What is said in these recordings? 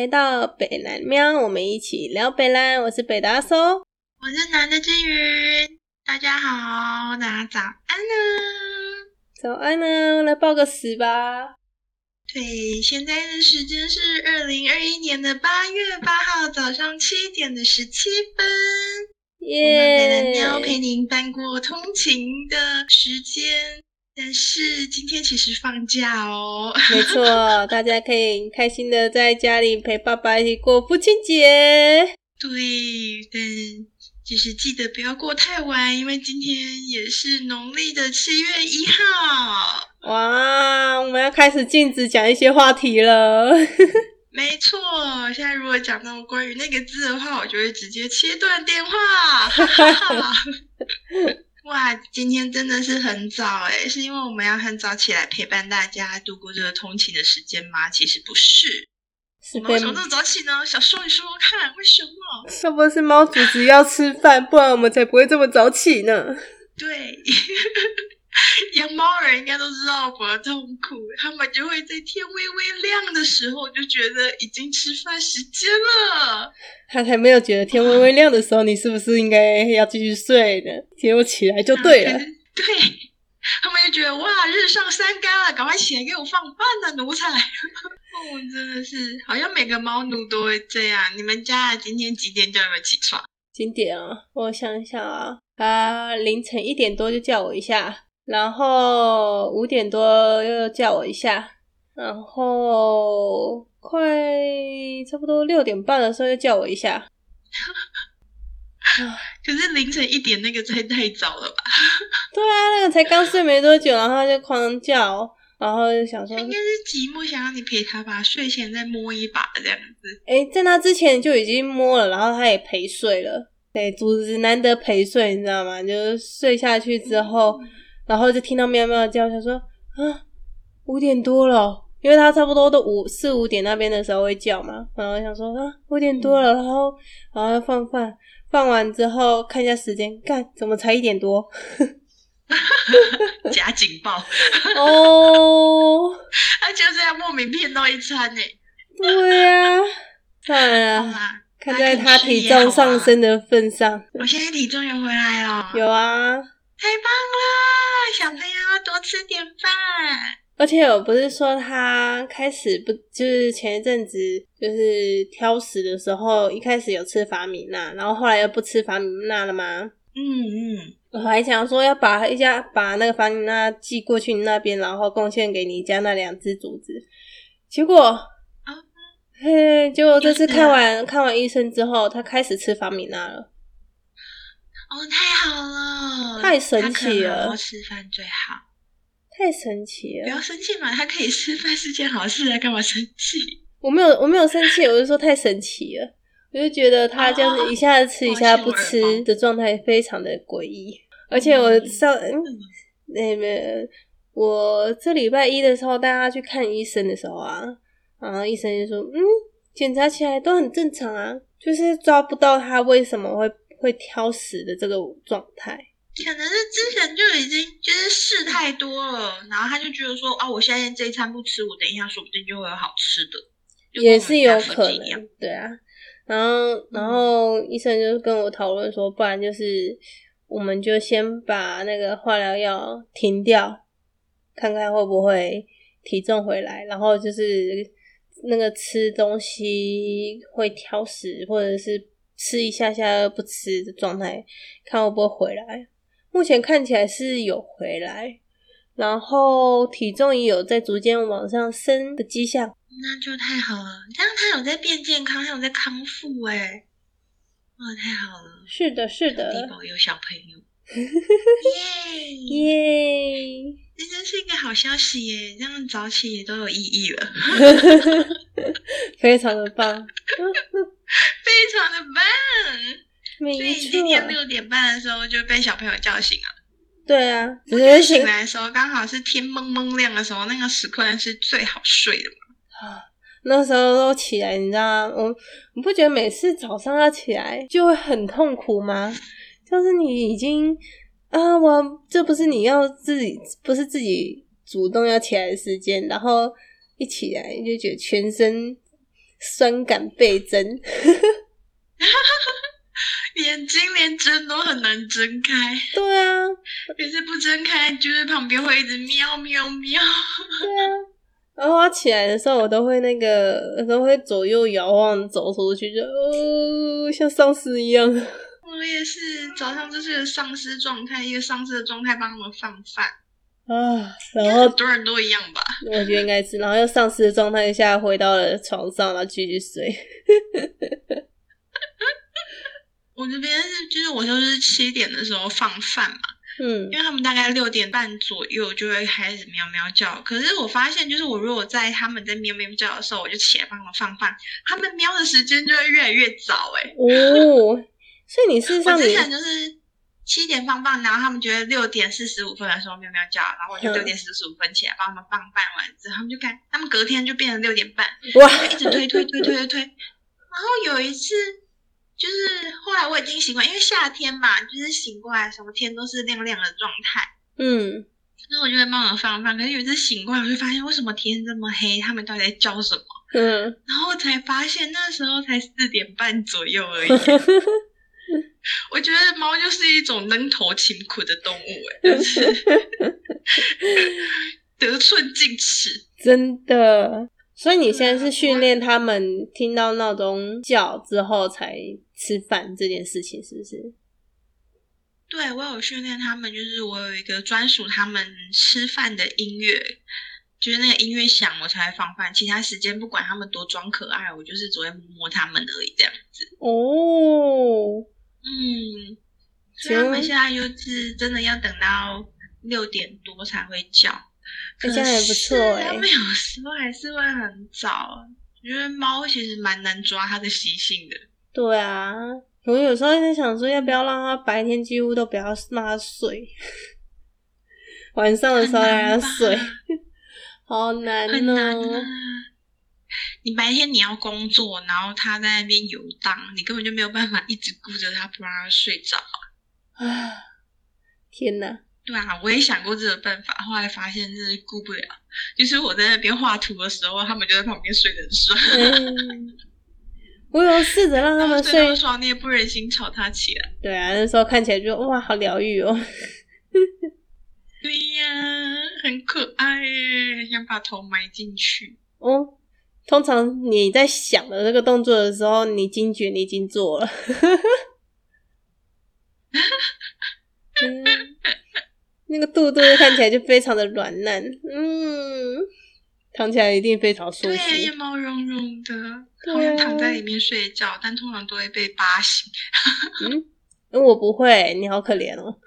来到北蓝喵，我们一起聊北蓝。我是北大叔，我是南的金鱼。大家好，大家早安呢！早安呢，来报个时吧。对，现在的时间是二零二一年的八月八号早上七点的十七分。耶！北蓝喵陪您翻过通勤的时间。但是今天其实放假哦，没错，大家可以开心的在家里陪爸爸一起过父亲节。对，但就是记得不要过太晚，因为今天也是农历的七月一号。哇，我们要开始禁止讲一些话题了。没错，现在如果讲到关于那个字的话，我就会直接切断电话。哇，今天真的是很早哎，是因为我们要很早起来陪伴大家度过这个通勤的时间吗？其实不是，我们为什么这么早起呢？想说你说说看，为什么？是不是猫主子要吃饭，不然我们才不会这么早起呢？对。养猫人应该都知道我的痛苦，他们就会在天微微亮的时候就觉得已经吃饭时间了。他还没有觉得天微微亮的时候，你是不是应该要继续睡呢？结果起来就对了。对，他们就觉得哇，日上三竿了，赶快起来给我放饭呢，奴才。哦，真的是，好像每个猫奴都会这样。你们家今天几点叫你们起床？几点啊？我想一想啊，他凌晨一点多就叫我一下。然后五点多又叫我一下，然后快差不多六点半的时候又叫我一下。可是凌晨一点那个太太早了吧？对啊，那个才刚睡没多久，然后就狂叫，然后就想说应该是寂寞，想让你陪他吧，睡前再摸一把这样子。哎，在那之前就已经摸了，然后他也陪睡了。对，主子难得陪睡，你知道吗？就是睡下去之后。然后就听到喵喵叫，想说啊，五点多了，因为他差不多都五四五点那边的时候会叫嘛。然后想说啊，五点多了，然后然后放饭，放完之后看一下时间，看怎么才一点多，假警报。哦，他就这样莫名骗到一餐呢。对呀，算了，看在他体重上升的份上，我现在体重有回来了，有啊，太棒了。小朋友要多吃点饭，而且我不是说他开始不就是前一阵子就是挑食的时候，一开始有吃法米娜，然后后来又不吃法米娜了吗？嗯嗯，我还想说要把一家把那个法米娜寄过去你那边，然后贡献给你家那两只竹子，结果啊，嘿，结果这次看完看完医生之后，他开始吃法米娜了。哦，太好了，太神奇了！吃饭最好，太神奇了！不要生气嘛，他可以吃饭是件好事啊，干嘛生气？我没有，我没有生气，我是说太神奇了，我就觉得他这样子一下子吃一下不吃的状态非常的诡异。而且我上那边，我这礼拜一的时候带他去看医生的时候啊，然后医生就说：“嗯，检查起来都很正常啊，就是抓不到他为什么会。”会挑食的这个状态，可能是之前就已经就是试太多了，然后他就觉得说啊，我现在这一餐不吃，我等一下说不定就会有好吃的，也是有可能，对啊。然后，然后医生就跟我讨论说，不然就是我们就先把那个化疗药停掉，看看会不会体重回来，然后就是那个吃东西会挑食或者是。吃一下下不吃的状态，看会不会回来。目前看起来是有回来，然后体重也有在逐渐往上升的迹象，那就太好了。这样他有在变健康，他有在康复，哎，哇，太好了。是的，是的。地保有小朋友，耶耶，这真是一个好消息耶！这样早起也都有意义了 非常的棒。非常的棒，所以今天六点半的时候就被小朋友叫醒了。对啊，我觉醒来的时候刚好是天蒙蒙亮的时候，那个时刻是最好睡的嘛。啊，那时候都起来，你知道吗？我你不觉得每次早上要起来就会很痛苦吗？就是你已经啊，我这不是你要自己，不是自己主动要起来的时间，然后一起来就觉得全身。酸感倍增。眼睛连睁都很难睁开，对啊，可是不睁开，就是旁边会一直喵喵喵。对啊。然后我起来的时候，我都会那个，都会左右摇晃走出去，就呃，像丧尸一样。我也是早上就是个丧尸状态，一个丧尸的状态帮他们放饭啊。然后很多人都一样吧？我觉得应该是，然后又丧尸的状态下回到了床上，然后继续睡。我这边是，就是我就是七点的时候放饭嘛，嗯，因为他们大概六点半左右就会开始喵喵叫。可是我发现，就是我如果在他们在喵喵叫的时候，我就起来帮他们放饭，他们喵的时间就会越来越早。哎，哦，所以你是 我之前就是七点放饭，然后他们觉得六点四十五分的时候喵喵叫，然后我就六点四十五分起来帮他们放饭完之后，他们就看，他们隔天就变成六点半，哇，一直推推推推推推，然后有一次。就是后来我已经习惯，因为夏天嘛，就是醒过来什么天都是亮亮的状态。嗯，所以我就会帮忙放放。可是有一次醒过来，我就发现为什么天这么黑，他们到底在叫什么？嗯，然后才发现那时候才四点半左右而已。我觉得猫就是一种能头勤苦的动物，哎，就是得寸进尺，真的。所以你现在是训练他们听到闹钟叫之后才吃饭这件事情，是不是？对，我有训练他们，就是我有一个专属他们吃饭的音乐，就是那个音乐响我才会放饭，其他时间不管他们多装可爱，我就是只会摸摸他们而已，这样子。哦，嗯，所以他们现在就是真的要等到六点多才会叫。这样也不错哎，他们有时候还是会很早，因为猫其实蛮难抓它的习性的。对啊，我有时候在想说，要不要让它白天几乎都不要让它睡，晚上的时候让它睡，好难哦。你白天你要工作，然后他在那边游荡，你根本就没有办法一直顾着他，不让他睡着。啊，天哪！对啊，我也想过这个办法，后来发现真是顾不了。就是我在那边画图的时候，他们就在旁边睡得爽。我有试着让他们睡爽，你也不忍心吵他起来。对啊，那时候看起来就哇，好疗愈哦。对呀，很可爱耶，想把头埋进去。哦，通常你在想的这个动作的时候，你惊觉你已经做了。那个肚肚看起来就非常的软嫩，嗯，躺起来一定非常舒服。对，也毛茸茸的，好像躺在里面睡觉，但通常都会被扒醒。嗯，我不会，你好可怜哦。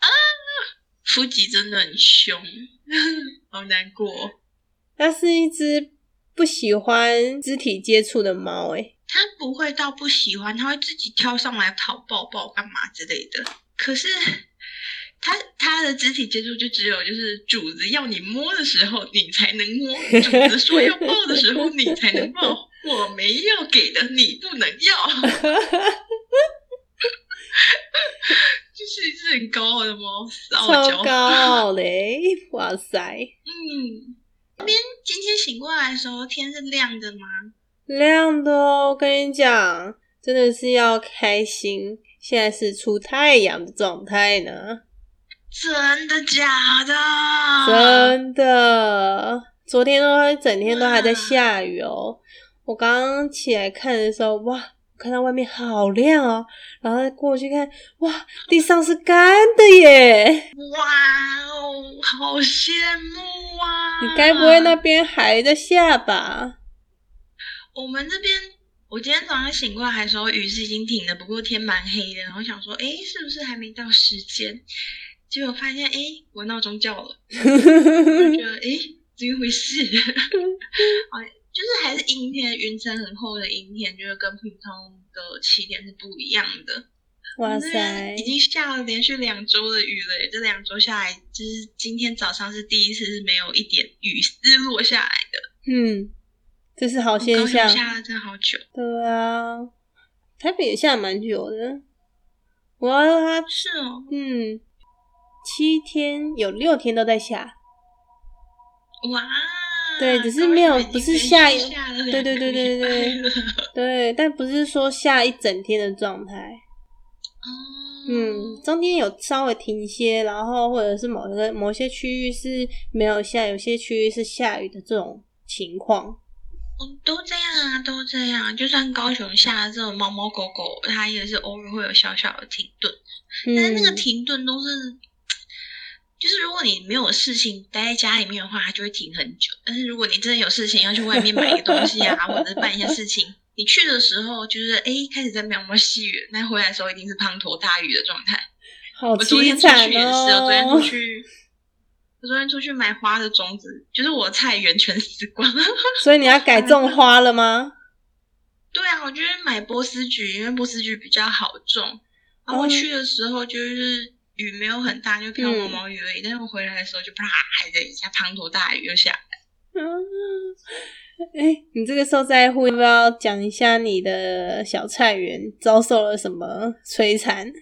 啊，腹肌真的很凶，好难过。它是一只不喜欢肢体接触的猫，诶它不会到不喜欢，它会自己跳上来讨抱抱干嘛之类的。可是。它它的肢体接触就只有就是主子要你摸的时候你才能摸，主子说要抱的时候你才能抱，我没要给的你不能要，就是一只很高傲的猫，超高傲嘞，哇塞，嗯，那边今天醒过来的时候天是亮的吗？亮的哦，我跟你讲，真的是要开心，现在是出太阳的状态呢。真的假的？真的，昨天都整天都还在下雨哦。我刚刚起来看的时候，哇，看到外面好亮哦，然后再过去看，哇，地上是干的耶！哇哦，好羡慕啊！你该不会那边还在下吧？我们这边，我今天早上醒过来的时候，雨是已经停了，不过天蛮黑的，然后想说，哎，是不是还没到时间？结果发现，哎，我闹钟叫了，我觉得，哎，怎么回事？哦，就是还是阴天，云层很厚的阴天，就是跟普通的起点是不一样的。哇塞，已经下了连续两周的雨了，这两周下来，就是今天早上是第一次是没有一点雨丝落下来的。嗯，这是好现象。下了真好久。对啊，台北也下蛮久的。哇，它是哦，嗯。七天有六天都在下，哇！对，只是没有不是下一，对对对对对 对，但不是说下一整天的状态。哦，嗯，中间有稍微停歇，然后或者是某一个某些区域是没有下，有些区域是下雨的这种情况。嗯，都这样啊，都这样。就算高雄下这种猫猫狗狗，它也是偶尔会有小小的停顿，但是那个停顿都是。就是如果你没有事情待在家里面的话，它就会停很久。但是如果你真的有事情要去外面买个东西啊，或者是办一下事情，你去的时候就是哎开始在喵喵细雨，那回来的时候一定是滂沱大雨的状态。好凄惨哦！我昨天出去，我昨天出去买花的种子，就是我菜园全死光。所以你要改种花了吗？对啊，我就是买波斯菊，因为波斯菊比较好种。然后我去的时候就是。雨没有很大，就飘毛毛雨而已。但是我回来的时候，就啪的一下滂沱大雨又下来。嗯，哎，你这个受灾户要不要讲一下你的小菜园遭受了什么摧残？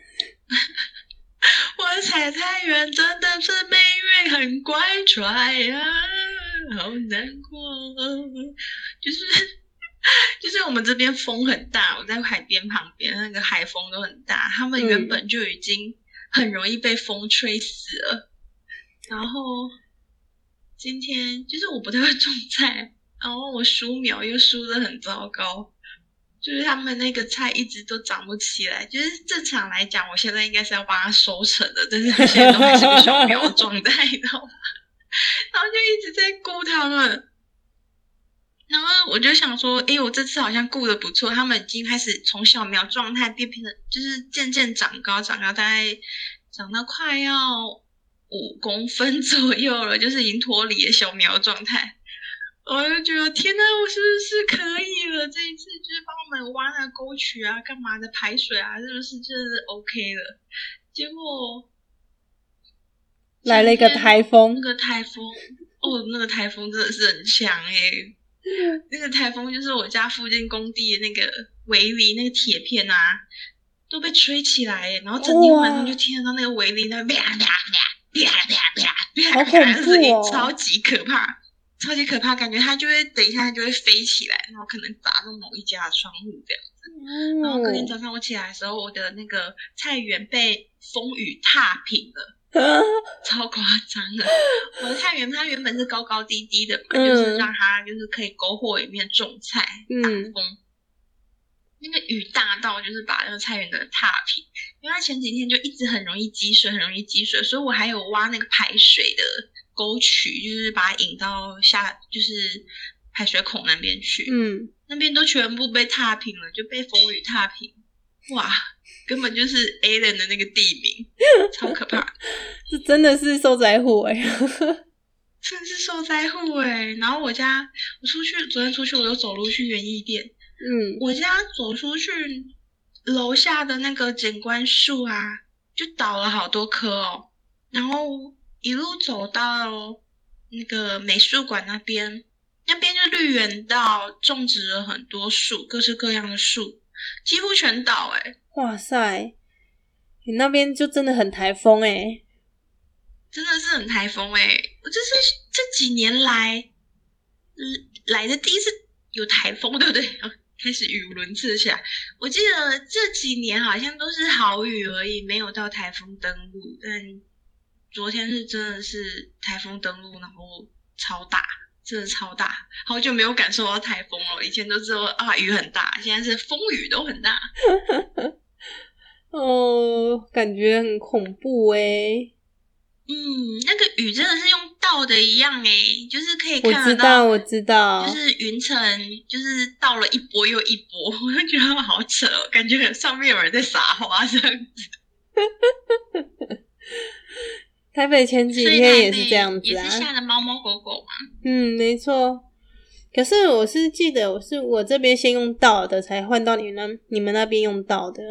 我的菜菜园真的是命运很乖拽呀，好难过。就是 就是我们这边风很大，我在海边旁边，那个海风都很大。他们原本就已经。很容易被风吹死了，然后今天就是我不太会种菜，然后我疏苗又输的很糟糕，就是他们那个菜一直都长不起来。就是正常来讲，我现在应该是要帮它收成的，但是现在都还是个小苗状态，你知道吗？然后就一直在顾他们。然后我就想说，哎，我这次好像顾的不错，他们已经开始从小苗状态变变得，就是渐渐长高，长高大概长到快要五公分左右了，就是已经脱离了小苗状态。我就觉得，天呐，我是不是可以了？这一次就是帮我们挖那个沟渠啊，干嘛的排水啊，是不是真的是 OK 了？结果来了一个台风，那个台风，哦，那个台风真的是很强哎。那个台风就是我家附近工地的那个围篱那个铁片啊，都被吹起来，然后整天晚上就听得到那个围篱那啪啪啪啪啪啪啪啪的声音，超级可怕，超级可怕，感觉它就会等一下它就会飞起来，然后可能砸中某一家的窗户这样子。然后隔天早上我起来的时候，我的那个菜园被风雨踏平了。超夸张的！我的菜园它原本是高高低低的嘛，就是让它就是可以篝火里面种菜挡风。那个雨大到就是把那个菜园的踏平，因为它前几天就一直很容易积水，很容易积水，所以我还有挖那个排水的沟渠，就是把它引到下就是排水孔那边去。嗯，那边都全部被踏平了，就被风雨踏平。哇！根本就是 A 人的那个地名，超可怕！这真的是受灾户哎，真是受灾户哎。然后我家，我出去昨天出去，我又走路去园艺店。嗯，我家走出去楼下的那个景观树啊，就倒了好多棵哦。然后一路走到那个美术馆那边，那边就绿园道，种植了很多树，各式各样的树，几乎全倒哎。哇塞，你那边就真的很台风哎，真的是很台风哎！我就是这几年来，来的第一次有台风，对不对？开始语无伦次起来。我记得这几年好像都是好雨而已，没有到台风登陆。但昨天是真的是台风登陆，然后超大，真的超大，好久没有感受到台风了。以前都知道啊雨很大，现在是风雨都很大。哦，感觉很恐怖哎。嗯，那个雨真的是用倒的一样哎，就是可以看得到，我知道，就是云层，就是倒了一波又一波，我就觉得好扯，感觉上面有人在撒花这样子。台北前几天也是这样子啊，也是下的猫猫狗狗嘛。嗯，没错。可是我是记得，我是我这边先用到的，才换到你那你们那边用到的。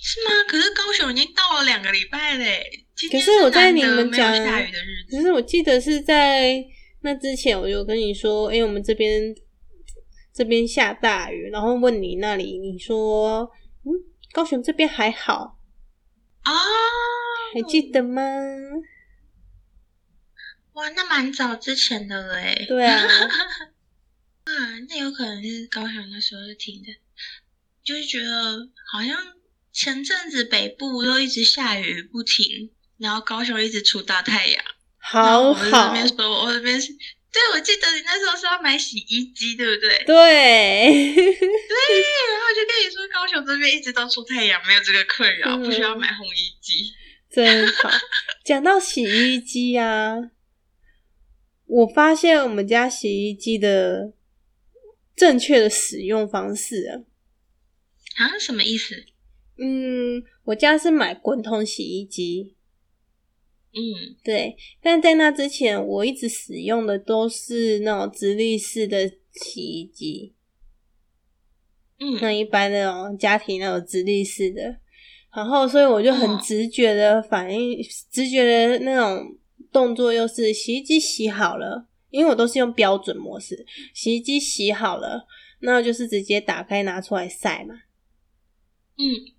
是吗？可是高雄已经到了两个礼拜嘞。可是我在你们讲下雨的日子，可是我记得是在那之前，我就跟你说，哎，我们这边这边下大雨，然后问你那里，你说，嗯，高雄这边还好啊？还记得吗？哇，那蛮早之前的了哎。对啊，嗯，那有可能是高雄那时候就停的，就是觉得好像前阵子北部都一直下雨不停，然后高雄一直出大太阳。好我这好，边说，我这边是，对，我记得你那时候是要买洗衣机，对不对？对，对，然后就跟你说，高雄这边一直都出太阳，没有这个困扰，嗯不需要买烘衣机。真好。讲到洗衣机啊，我发现我们家洗衣机的正确的使用方式啊，啊，什么意思？嗯，我家是买滚筒洗衣机，嗯，对，但在那之前，我一直使用的都是那种直立式的洗衣机，嗯，那一般那种家庭那种直立式的，然后所以我就很哦直觉的反应，直觉的那种动作，又是洗衣机洗好了，因为我都是用标准模式，洗衣机洗好了，那就是直接打开拿出来晒嘛。嗯，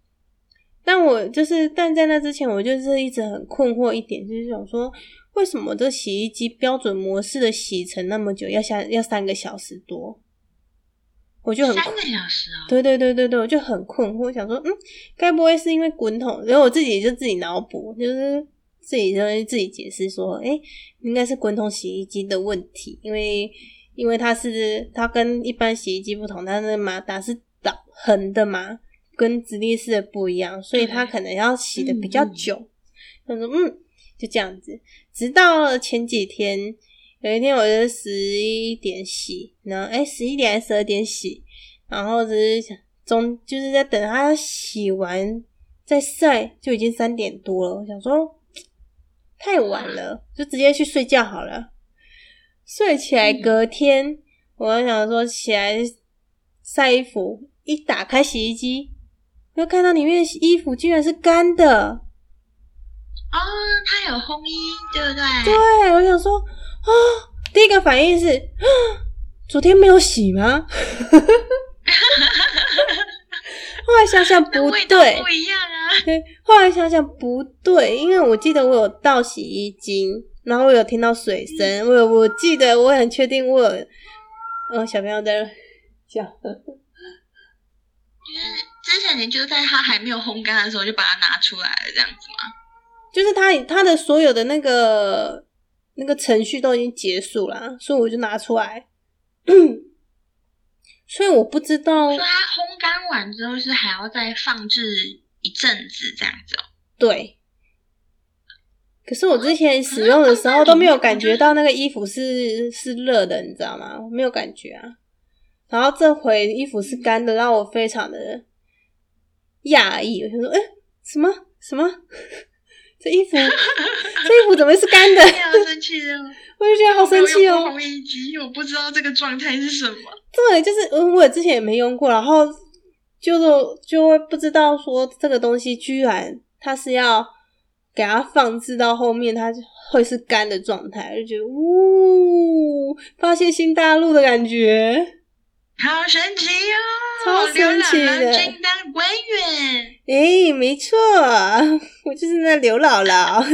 但我就是，但在那之前，我就是一直很困惑一点，就是想说，为什么这洗衣机标准模式的洗程那么久，要下要三个小时多？我就很三个小时哦。对对对对对，我就很困惑，想说，嗯，该不会是因为滚筒？然后我自己就自己脑补，就是自己就自己解释说，哎、应该是滚筒洗衣机的问题，因为因为它是它跟一般洗衣机不同，它的马达是倒横的嘛，跟直立式的不一样，所以它可能要洗的比较久。他说，嗯，就这样子，直到前几天。有一天我就十一点洗，然后哎十一点还是十二点洗，然后只是想中就是在等它洗完再晒，就已经三点多了。我想说太晚了，就直接去睡觉好了。睡起来嗯隔天，我想说起来晒衣服，一打开洗衣机，就看到里面的衣服居然是干的。哦，它有烘衣，对不对？对，我想说，哦，第一个反应是，啊 昨天没有洗吗？后来想想不对不，一样啊。对，后来想想不对，因为我记得我有倒洗衣精，然后我有听到水声，我有我记得我很确定我有，哦，小朋友在叫，就是之前你就在它还没有烘干的时候就把它拿出来了，这样子吗？就是他他的所有的那个那个程序都已经结束了，所以我就拿出来。所以我不知道说，它烘干完之后是还要再放置一阵子这样子哦。对。可是我之前使用的时候都没有感觉到那个衣服是是热的，你知道吗？我没有感觉啊。然后这回衣服是干的，让我非常的讶异。我就说，哎、什么什么？这衣服这衣服怎么是干的？哎生气哦！我就觉得好生气哦我没有用。过烘衣机，我不知道这个状态是什么。对，就是嗯，我之前也没用过，然后就是就会不知道说这个东西居然它是要给它放置到后面，它就会是干的状态，就觉得呜，发现新大陆的感觉，好神奇哦！超神奇的金当官员，诶、没错，我就是那刘姥姥。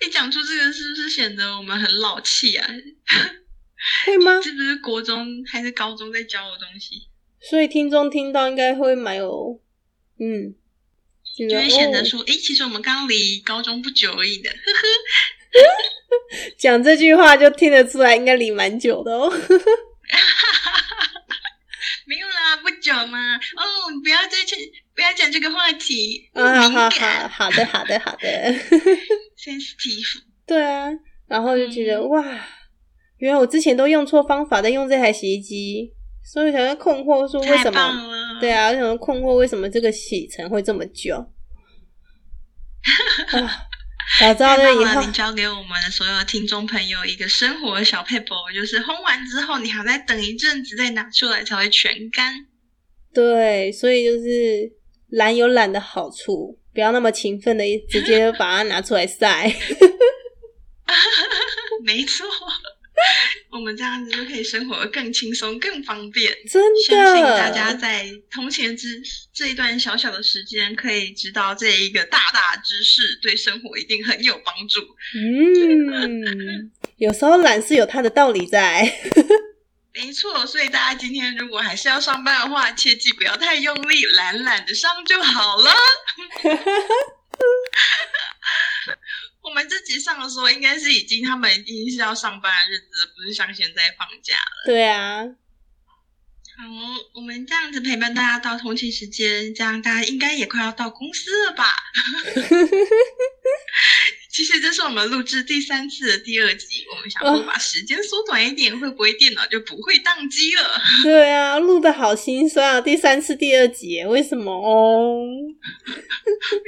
一讲出这个是不是显得我们很老气啊？会吗？是不是国中还是高中在教的东西？所以听众听到应该会蛮有，嗯，就就会显得哦说，诶，其实我们刚离高中不久而已的。讲这句话就听得出来，应该离蛮久的哦。不久嘛。哦，不要再去，不要讲这个话题，啊，好敏好好好的好的好的，，sensitive。对啊，然后就觉得、嗯哇，原来我之前都用错方法在用这台洗衣机，所以想要困惑说为什么？对啊，我想说困惑为什么这个洗程会这么久？啊，早知道太那以后！你教给我们的所有听众朋友一个生活的小 paper，就是烘完之后，你还要再等一阵子再拿出来才会全干。对，所以就是懒有懒的好处，不要那么勤奋的直接把它拿出来晒。没错，我们这样子就可以生活得更轻松、更方便。真的相信大，家在通勤之这一段小小的时间，可以知道这一个大大知识，对生活一定很有帮助。嗯，有时候懒是有它的道理在。没错，所以大家今天如果还是要上班的话，切记不要太用力，懒懒的上就好了。我们这集上的时候，应该是已经他们已经是要上班的日子，不是像现在放假了。对啊，好，我们这样子陪伴大家到通勤时间，这样大家应该也快要到公司了吧？其实这是我们录制第三次的第二集，我们想说把时间缩短一点，会不会电脑就不会宕机了？对啊，录的好心酸啊！第三次第二集耶，为什么哦？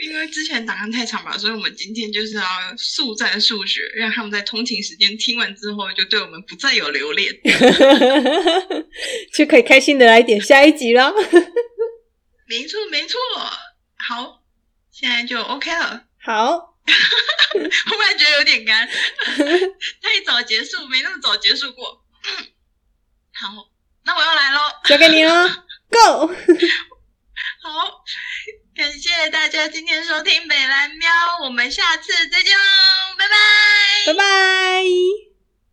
因为之前档案太长吧，所以我们今天就是要速战速决，让他们在通勤时间听完之后，就对我们不再有留恋。就可以开心的来点下一集了。没错，没错。好，现在就 OK 了。好，忽然觉得有点干，太早结束，没那么早结束过。好，那我要来喽。交给你了，Go！好，感谢大家今天收听北蓝喵，我们下次再见喽，拜拜。拜拜。